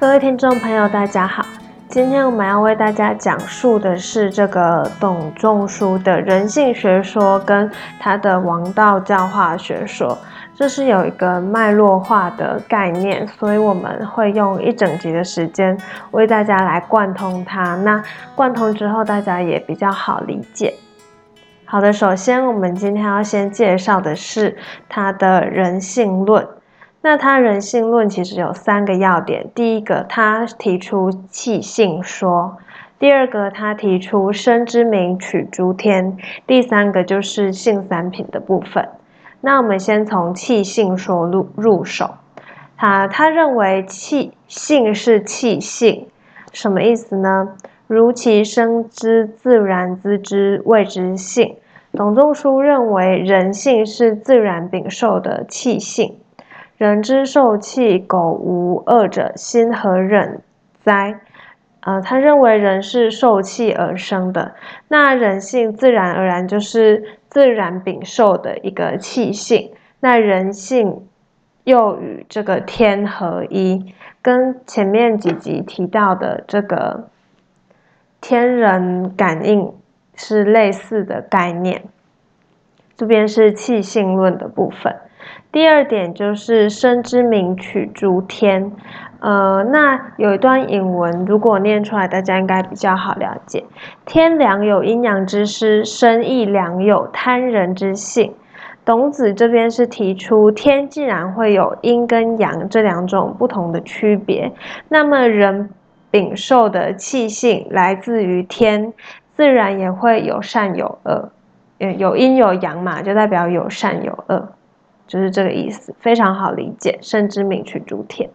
各位听众朋友，大家好。今天我们要为大家讲述的是这个董仲舒的人性学说跟他的王道教化学说，这是有一个脉络化的概念，所以我们会用一整集的时间为大家来贯通它。那贯通之后，大家也比较好理解。好的，首先我们今天要先介绍的是他的人性论。那他人性论其实有三个要点：第一个，他提出气性说；第二个，他提出生之名取诸天；第三个就是性三品的部分。那我们先从气性说入入手。他他认为气性是气性，什么意思呢？如其生之自然资之谓之性。董仲舒认为人性是自然禀受的气性。人之受气，苟无恶者，心何忍哉？呃，他认为人是受气而生的，那人性自然而然就是自然禀受的一个气性。那人性又与这个天合一，跟前面几集提到的这个天人感应是类似的概念。这边是气性论的部分。第二点就是生之名取诸天，呃，那有一段引文，如果念出来，大家应该比较好了解。天良有阴阳之师，生亦良有贪人之性。董子这边是提出天既然会有阴跟阳这两种不同的区别，那么人禀受的气性来自于天，自然也会有善有恶，有阴有阳嘛，就代表有善有恶。就是这个意思，非常好理解。圣之名取诸天。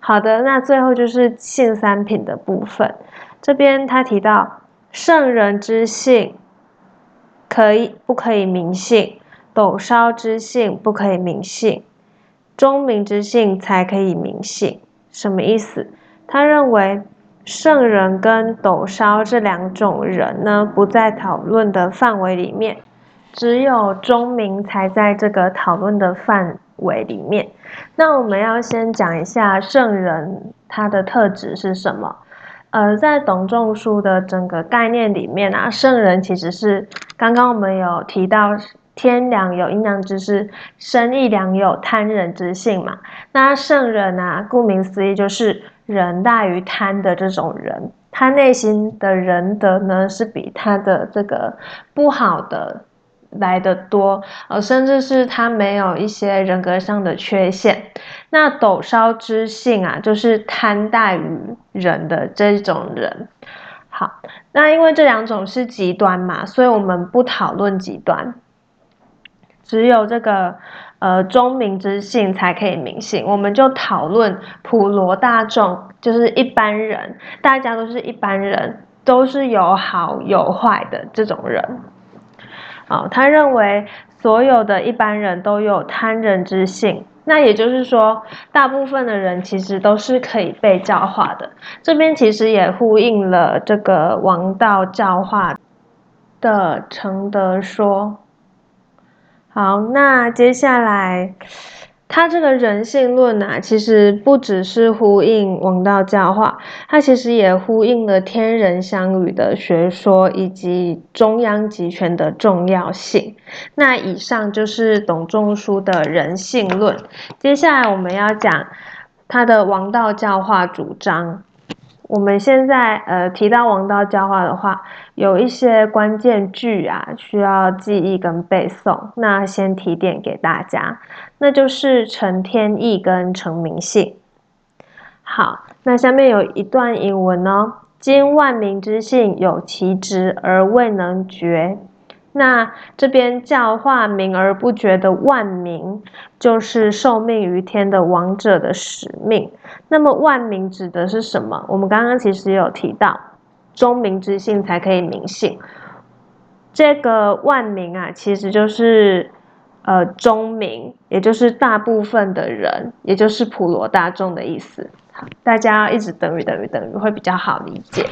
好的，那最后就是性三品的部分。这边他提到，圣人之性可以不可以明性？斗烧之性不可以明性？钟鸣之性才可以明性？什么意思？他认为圣人跟斗烧这两种人呢，不在讨论的范围里面。只有钟明才在这个讨论的范围里面。那我们要先讲一下圣人他的特质是什么？呃，在董仲舒的整个概念里面啊，圣人其实是刚刚我们有提到天良有阴阳之师，生亦良有贪人之性嘛。那圣人啊，顾名思义就是仁大于贪的这种人，他内心的仁德呢是比他的这个不好的。来的多，呃，甚至是他没有一些人格上的缺陷。那斗烧之性啊，就是贪大于人的这种人。好，那因为这两种是极端嘛，所以我们不讨论极端，只有这个呃中明之性才可以明性。我们就讨论普罗大众，就是一般人，大家都是一般人，都是有好有坏的这种人。啊，他认为所有的一般人都有贪人之性，那也就是说，大部分的人其实都是可以被教化的。这边其实也呼应了这个王道教化的承德说。好，那接下来。他这个人性论啊，其实不只是呼应王道教化，它其实也呼应了天人相与的学说以及中央集权的重要性。那以上就是董仲舒的人性论，接下来我们要讲他的王道教化主张。我们现在呃提到王道教化的话，有一些关键句啊需要记忆跟背诵。那先提点给大家，那就是成天意跟成明性。好，那下面有一段引文哦：今万民之性有其职而未能决。那这边教化明而不觉的万民，就是受命于天的王者的使命。那么万民指的是什么？我们刚刚其实有提到，忠民之性才可以明性。这个万民啊，其实就是呃忠民，也就是大部分的人，也就是普罗大众的意思。大家一直等于等于等于会比较好理解。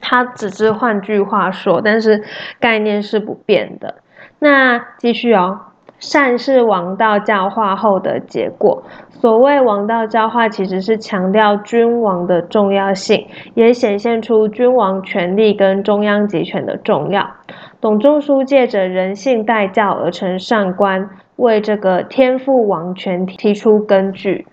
它只是换句话说，但是概念是不变的。那继续哦，善是王道教化后的结果。所谓王道教化，其实是强调君王的重要性，也显现出君王权力跟中央集权的重要。董仲舒借着人性代教而成上官，为这个天赋王权提出根据。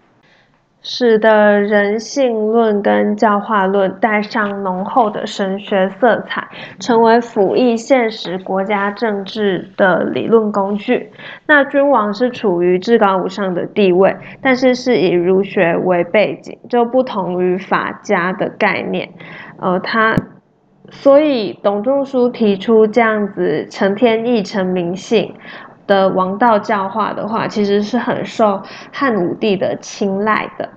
使得人性论跟教化论带上浓厚的神学色彩，成为辅翼现实国家政治的理论工具。那君王是处于至高无上的地位，但是是以儒学为背景，就不同于法家的概念。呃，他所以董仲舒提出这样子成天意、成民性。的王道教化的话，其实是很受汉武帝的青睐的。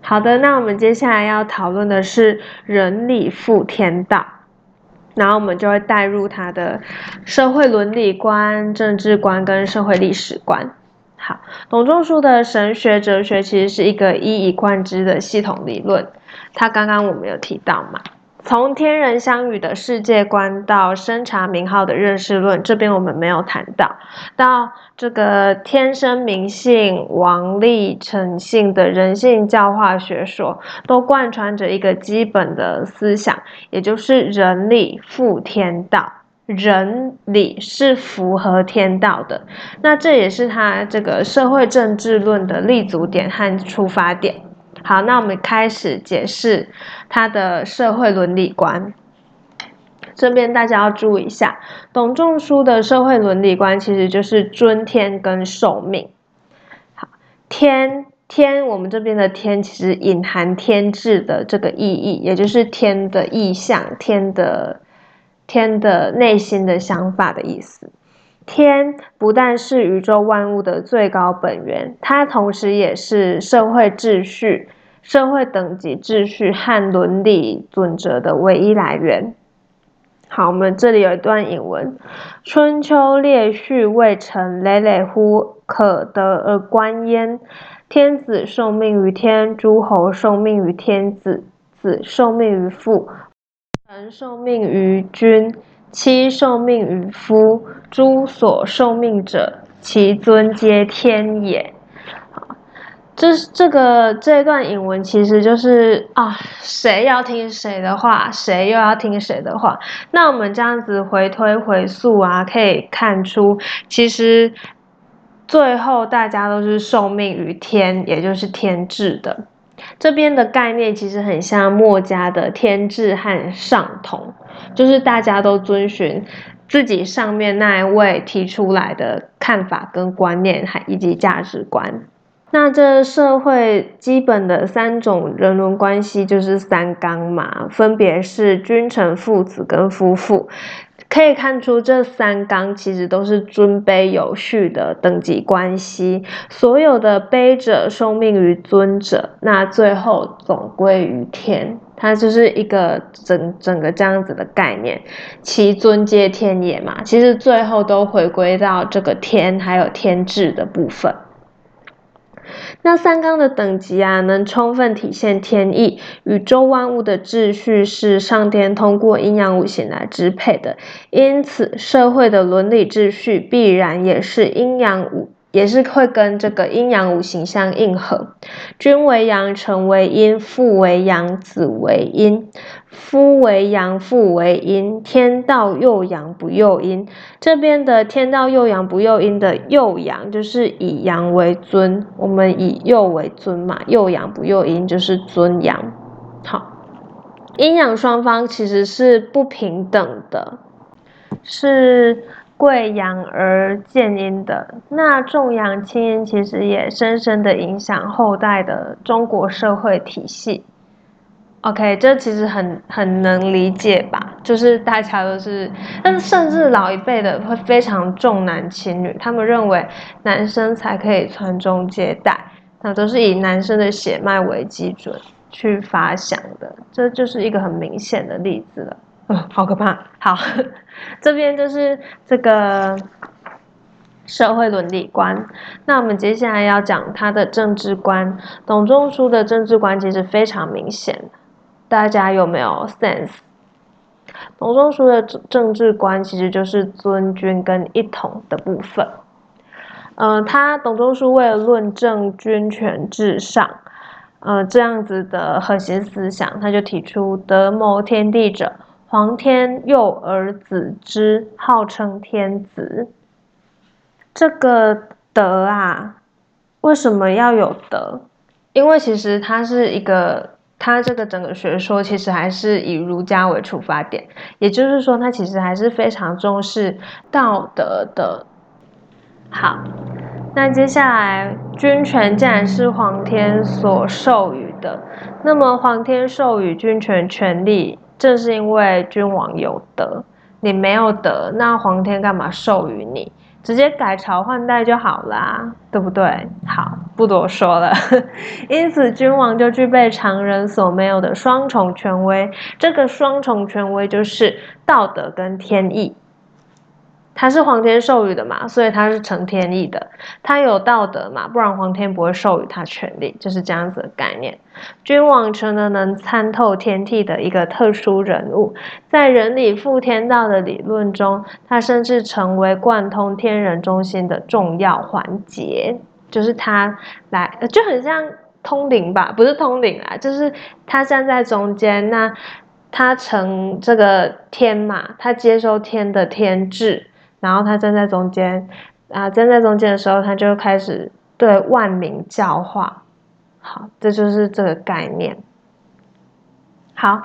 好的，那我们接下来要讨论的是仁礼复天道，然后我们就会带入他的社会伦理观、政治观跟社会历史观。好，董仲舒的神学哲学其实是一个一以贯之的系统理论，他刚刚我们有提到嘛。从天人相与的世界观到生查名号的认识论，这边我们没有谈到。到这个天生明性、王力成性的人性教化学说，都贯穿着一个基本的思想，也就是人理复天道。人理是符合天道的，那这也是他这个社会政治论的立足点和出发点。好，那我们开始解释他的社会伦理观。这边大家要注意一下，董仲舒的社会伦理观其实就是尊天跟受命。好，天天，我们这边的天其实隐含天志的这个意义，也就是天的意象、天的天的内心的想法的意思。天不但是宇宙万物的最高本源，它同时也是社会秩序、社会等级秩序和伦理准则的唯一来源。好，我们这里有一段引文：“春秋列序未成，累累乎可得而观焉。天子受命于天，诸侯受命于天子，子受命于父，臣受命于君。”妻受命于夫，诸所受命者，其尊皆天也。这这个这一段引文其实就是啊，谁要听谁的话，谁又要听谁的话。那我们这样子回推回溯啊，可以看出，其实最后大家都是受命于天，也就是天制的。这边的概念其实很像墨家的天制和上同，就是大家都遵循自己上面那一位提出来的看法跟观念，还以及价值观。那这社会基本的三种人伦关系就是三纲嘛，分别是君臣、父子跟夫妇。可以看出，这三纲其实都是尊卑有序的等级关系。所有的卑者受命于尊者，那最后总归于天。它就是一个整整个这样子的概念，其尊皆天也嘛。其实最后都回归到这个天，还有天智的部分。那三纲的等级啊，能充分体现天意。宇宙万物的秩序是上天通过阴阳五行来支配的，因此社会的伦理秩序必然也是阴阳五。也是会跟这个阴阳五行相应合，君为阳，臣为阴，父为阳，子为阴，夫为阳，父为阴，天道又阳不又阴。这边的天道又阳不又阴的又阳，就是以阳为尊，我们以又为尊嘛，又阳不又阴就是尊阳。好，阴阳双方其实是不平等的，是。贵养而见阴的那重阳轻阴，其实也深深的影响后代的中国社会体系。OK，这其实很很能理解吧？就是大家都是，但是甚至老一辈的会非常重男轻女，他们认为男生才可以传宗接代，那都是以男生的血脉为基准去发想的，这就是一个很明显的例子了。嗯，好可怕。好，这边就是这个社会伦理观。那我们接下来要讲他的政治观。董仲舒的政治观其实非常明显，大家有没有 sense？董仲舒的政治观其实就是尊君跟一统的部分。呃，他董仲舒为了论证君权至上，呃，这样子的核心思想，他就提出德谋天地者，皇天佑而子之，号称天子。这个德啊，为什么要有德？因为其实它是一个，它这个整个学说其实还是以儒家为出发点，也就是说，它其实还是非常重视道德的。好，那接下来，君权既然是皇天所授予的，那么皇天授予君权权力，正是因为君王有德，你没有德，那皇天干嘛授予你？直接改朝换代就好啦，对不对？好，不多说了。因此，君王就具备常人所没有的双重权威。这个双重权威就是道德跟天意。他是皇天授予的嘛，所以他是成天意的。他有道德嘛，不然皇天不会授予他权力，就是这样子的概念。君王成了能参透天地的一个特殊人物，在人理复天道的理论中，他甚至成为贯通天人中心的重要环节。就是他来，就很像通灵吧？不是通灵啊，就是他站在中间，那他成这个天嘛，他接收天的天智。然后他站在中间，啊，站在中间的时候，他就开始对万民教化。好，这就是这个概念。好，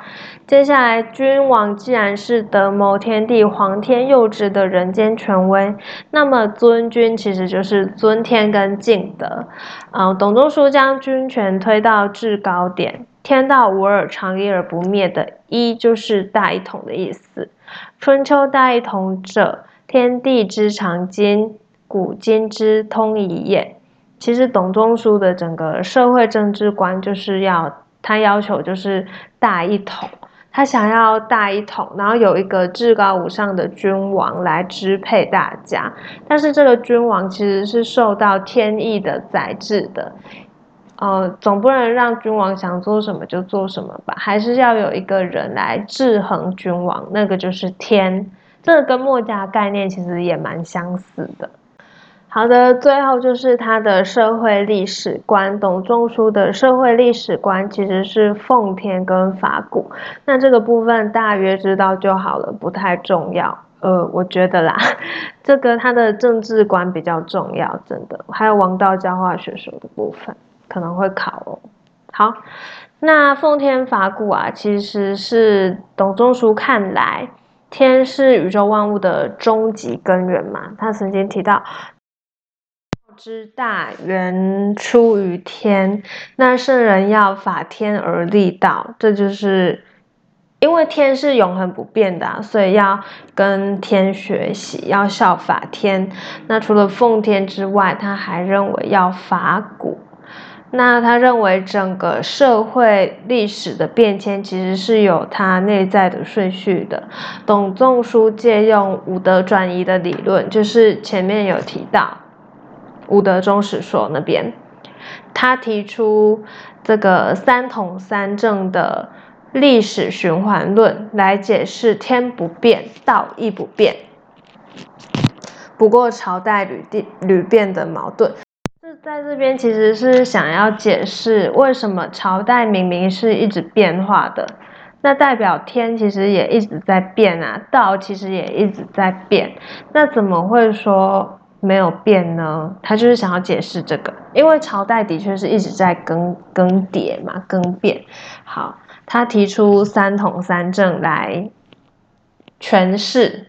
接下来，君王既然是德谋天地、皇天佑之的人间权威，那么尊君其实就是尊天跟敬德。嗯，董仲舒将君权推到制高点，天道无二，长一而不灭的“一”就是大一统的意思。春秋大一统者。天地之常今，古今之通义也。其实董仲舒的整个社会政治观就是要他要求就是大一统，他想要大一统，然后有一个至高无上的君王来支配大家。但是这个君王其实是受到天意的宰制的，呃，总不能让君王想做什么就做什么吧？还是要有一个人来制衡君王，那个就是天。这跟墨家概念其实也蛮相似的。好的，最后就是他的社会历史观。董仲舒的社会历史观其实是奉天跟法古，那这个部分大约知道就好了，不太重要。呃，我觉得啦，这个他的政治观比较重要，真的。还有王道教化学说的部分可能会考哦。好，那奉天法古啊，其实是董仲舒看来。天是宇宙万物的终极根源嘛？他曾经提到，之大源出于天，那圣人要法天而立道，这就是因为天是永恒不变的，所以要跟天学习，要效法天。那除了奉天之外，他还认为要法古。那他认为整个社会历史的变迁其实是有它内在的顺序的。董仲舒借用五德转移的理论，就是前面有提到五德中史说那边，他提出这个三统三正的历史循环论来解释天不变，道亦不变，不过朝代屡变屡变的矛盾。在这边其实是想要解释为什么朝代明明是一直变化的，那代表天其实也一直在变啊，道其实也一直在变，那怎么会说没有变呢？他就是想要解释这个，因为朝代的确是一直在更更迭嘛，更变。好，他提出三统三正来诠释。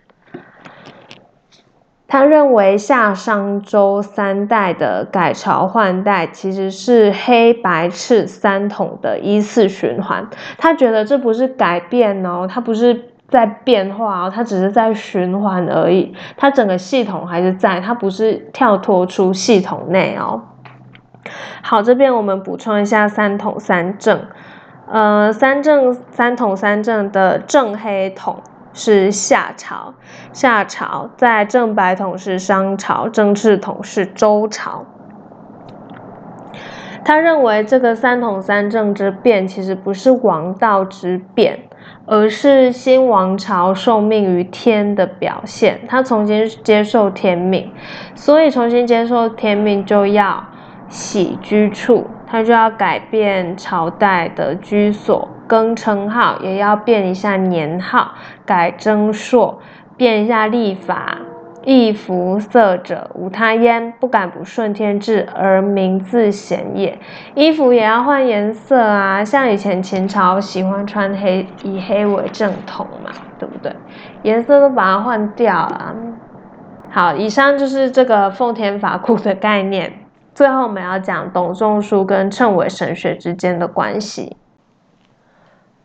他认为夏商周三代的改朝换代其实是黑白赤三统的依次循环。他觉得这不是改变哦，它不是在变化哦，它只是在循环而已。它整个系统还是在，它不是跳脱出系统内哦。好，这边我们补充一下三统三正。呃，三正三统三正的正黑统。是夏朝，夏朝在正白统是商朝，正赤统是周朝。他认为这个三统三正之变其实不是王道之变，而是新王朝受命于天的表现。他重新接受天命，所以重新接受天命就要洗居处，他就要改变朝代的居所，更称号，也要变一下年号，改征朔，变一下历法。易服色者无他焉，不敢不顺天志而名自显也。衣服也要换颜色啊，像以前秦朝喜欢穿黑，以黑为正统嘛，对不对？颜色都把它换掉了。好，以上就是这个奉天法库的概念。最后我们要讲董仲舒跟谶纬神学之间的关系。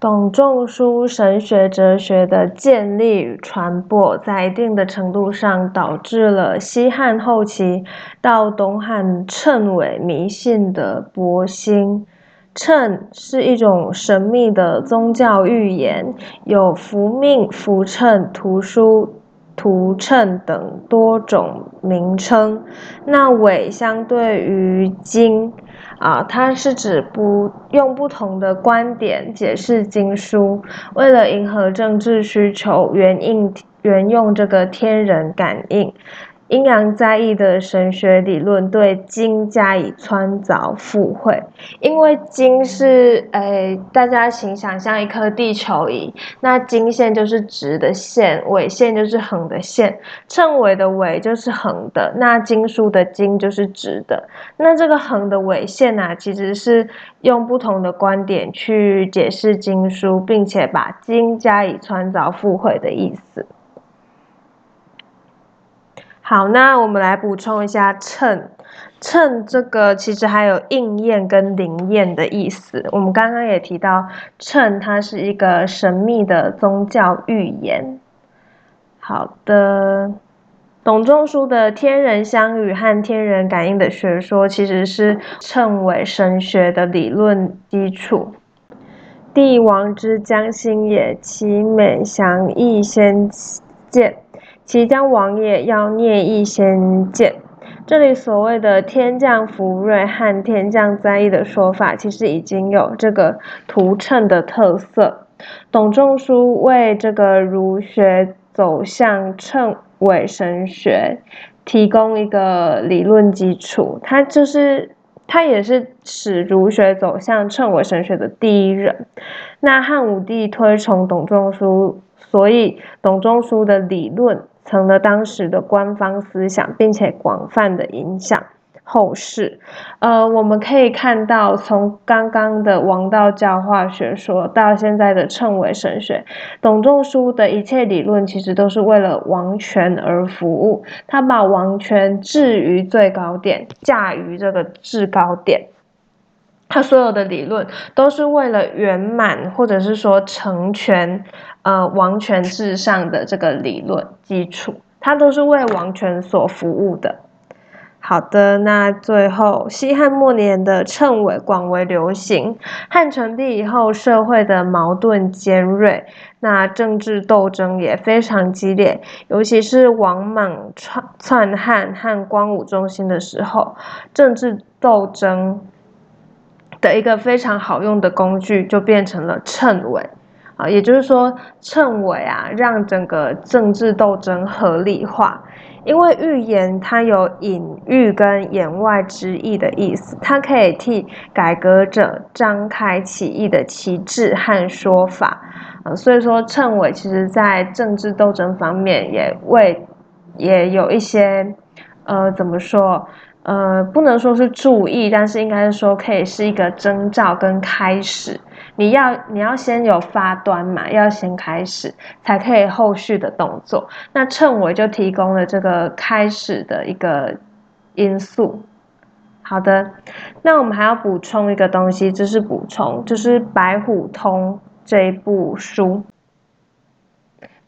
董仲舒神学哲学的建立与传播，在一定的程度上导致了西汉后期到东汉谶纬迷信的勃兴。谶是一种神秘的宗教预言，有符命、符谶、图书、图谶等多种名称。那纬相对于经。啊，它是指不用不同的观点解释经书，为了迎合政治需求，援应援用这个天人感应。阴阳在意的神学理论对经加以穿凿附会，因为经是诶，大家请想象一颗地球仪，那经线就是直的线，纬线就是横的线，称纬的纬就是横的，那经书的经就是直的，那这个横的纬线呢，其实是用不同的观点去解释经书，并且把经加以穿凿附会的意思。好，那我们来补充一下“称”。称这个其实还有应验跟灵验的意思。我们刚刚也提到，称它是一个神秘的宗教预言。好的，董仲舒的天人相与和天人感应的学说，其实是称为神学的理论基础。帝王之将心也，其美祥亦先见。其将王也，要聂亦先见。这里所谓的天降福瑞和天降灾异的说法，其实已经有这个图谶的特色。董仲舒为这个儒学走向谶纬神学提供一个理论基础。他就是他也是使儒学走向谶纬神学的第一人。那汉武帝推崇董仲舒，所以董仲舒的理论。成了当时的官方思想，并且广泛的影响后世。呃，我们可以看到，从刚刚的王道教化学说到现在的称为神学，董仲舒的一切理论其实都是为了王权而服务。他把王权置于最高点，驾于这个制高点。他所有的理论都是为了圆满，或者是说成全。呃，王权至上的这个理论基础，它都是为王权所服务的。好的，那最后，西汉末年的称谓广为流行。汉成帝以后，社会的矛盾尖锐，那政治斗争也非常激烈。尤其是王莽篡篡汉和光武中兴的时候，政治斗争的一个非常好用的工具，就变成了称谓。啊，也就是说，称谓啊，让整个政治斗争合理化。因为预言它有隐喻跟言外之意的意思，它可以替改革者张开起义的旗帜和说法。啊，所以说称谓其实在政治斗争方面也为也有一些，呃，怎么说？呃，不能说是注意，但是应该是说可以是一个征兆跟开始。你要你要先有发端嘛，要先开始，才可以后续的动作。那称谓就提供了这个开始的一个因素。好的，那我们还要补充一个东西，就是补充，就是《白虎通》这一部书。《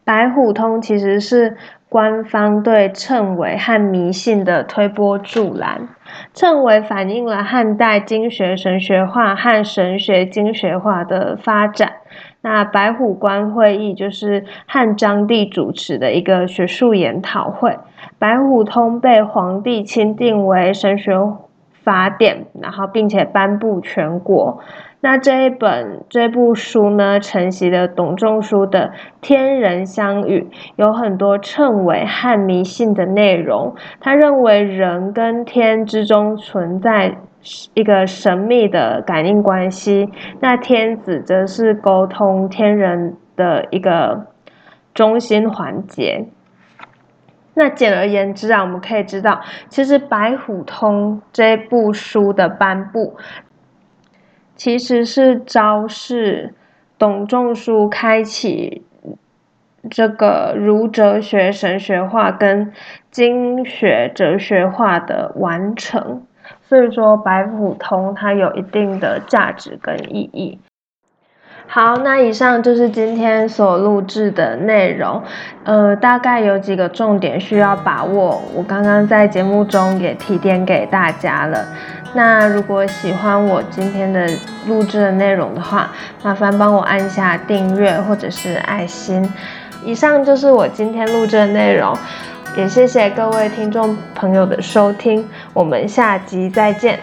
白虎通》其实是。官方对谶纬和迷信的推波助澜，谶纬反映了汉代经学神学化和神学经学化的发展。那白虎观会议就是汉章帝主持的一个学术研讨会，《白虎通》被皇帝钦定为神学法典，然后并且颁布全国。那这一本这部书呢，承袭了董仲舒的天人相遇，有很多称伪和迷信的内容。他认为人跟天之中存在一个神秘的感应关系，那天子则是沟通天人的一个中心环节。那简而言之啊，我们可以知道，其实《白虎通》这部书的颁布。其实是昭示董仲舒开启这个儒哲学神学化跟经学哲学化的完成，所以说《白虎通》它有一定的价值跟意义。好，那以上就是今天所录制的内容，呃，大概有几个重点需要把握，我刚刚在节目中也提点给大家了。那如果喜欢我今天的录制的内容的话，麻烦帮我按下订阅或者是爱心。以上就是我今天录制的内容，也谢谢各位听众朋友的收听，我们下集再见。